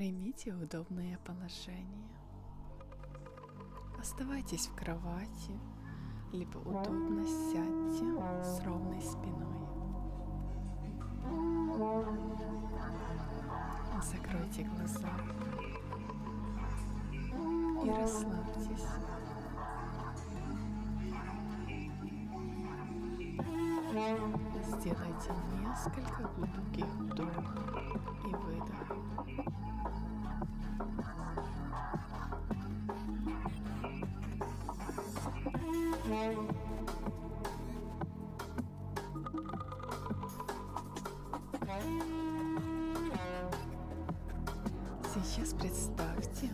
Примите удобное положение. Оставайтесь в кровати, либо удобно сядьте с ровной спиной. Закройте глаза и расслабьтесь. Сделайте несколько глубоких вдохов и выдохов. Сейчас представьте,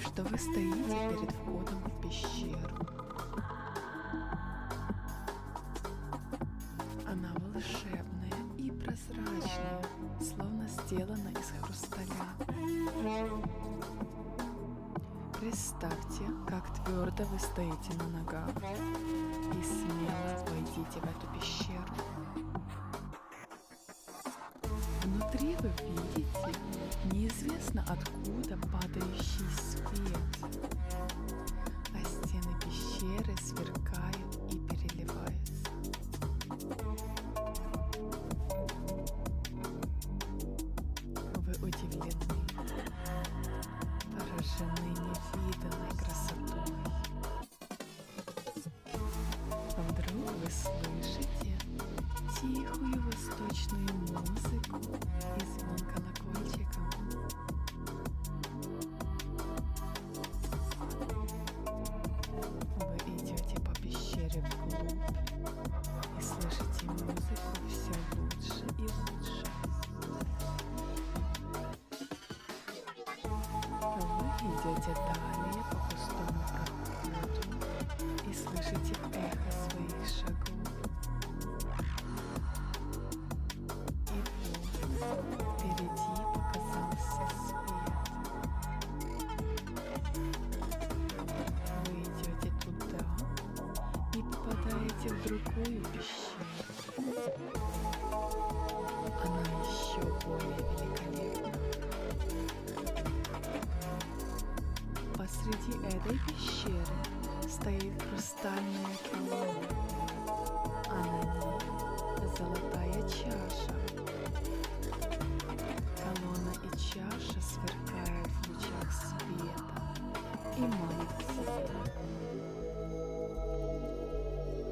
что вы стоите перед входом в пещеру. Она волшебная и прозрачная, словно сделана Представьте, как твердо вы стоите на ногах и смело войдите в эту пещеру. Внутри вы видите неизвестно откуда падающий свет, а стены пещеры сверкают и переливаются. Вдруг вы слышите тихую восточную музыку и звон колокольчиков. Вы идете по пещере вглубь и слышите музыку все лучше и лучше. Вы идете далее по пустому проходу и слышите впереди показался свет. Вы идете туда и попадаете в другую пещеру. Она еще более великолепна. Посреди этой пещеры стоит хрустальная колонна, а на ней золотая чаша. И себе.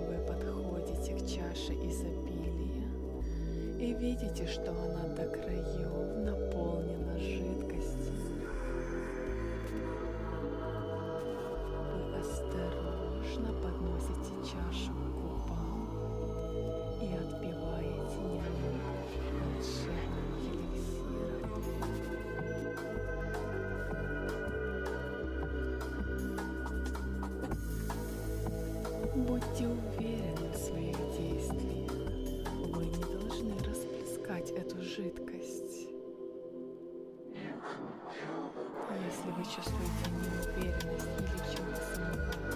Вы подходите к чаше изобилия и видите, что она до краев наполнена жидкостью. Вы осторожно подносите чашу к Будьте уверены в своих действиях. Вы не должны расплескать эту жидкость. Если вы чувствуете неуверенность или в чем-то сомневаетесь,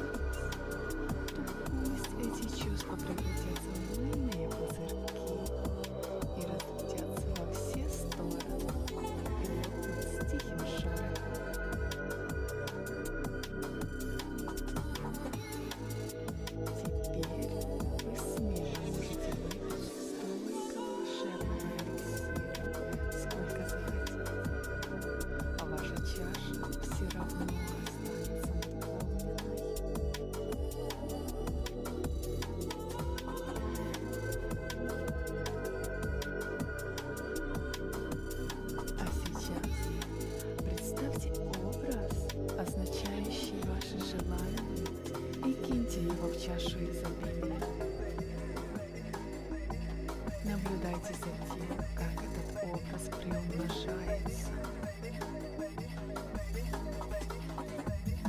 Наблюдайте за тем, как этот образ приумножается.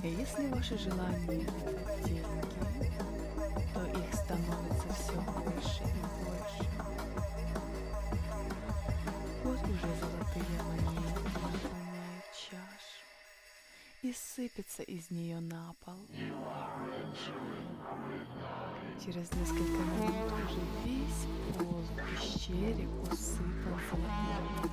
И если ваши желания — сыпется из нее на пол. Через несколько минут уже весь пол и щель усыпал золотыми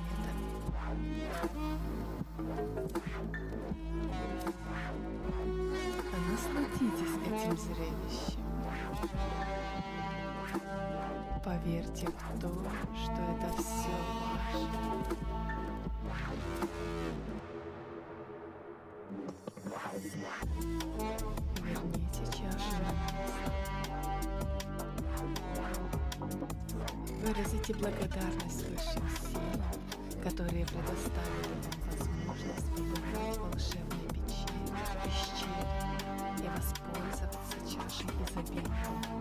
А насладитесь этим зрелищем. Поверьте в то, что это все ваше. Выразите благодарность высшим силам, которые предоставили вам возможность побывать в волшебной пещере, пещере и воспользоваться чашей изобилия.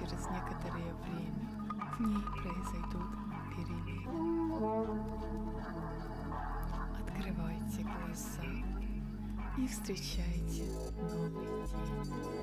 Через некоторое время в ней произойдут перемены. Открывайте глаза и встречайте новый день.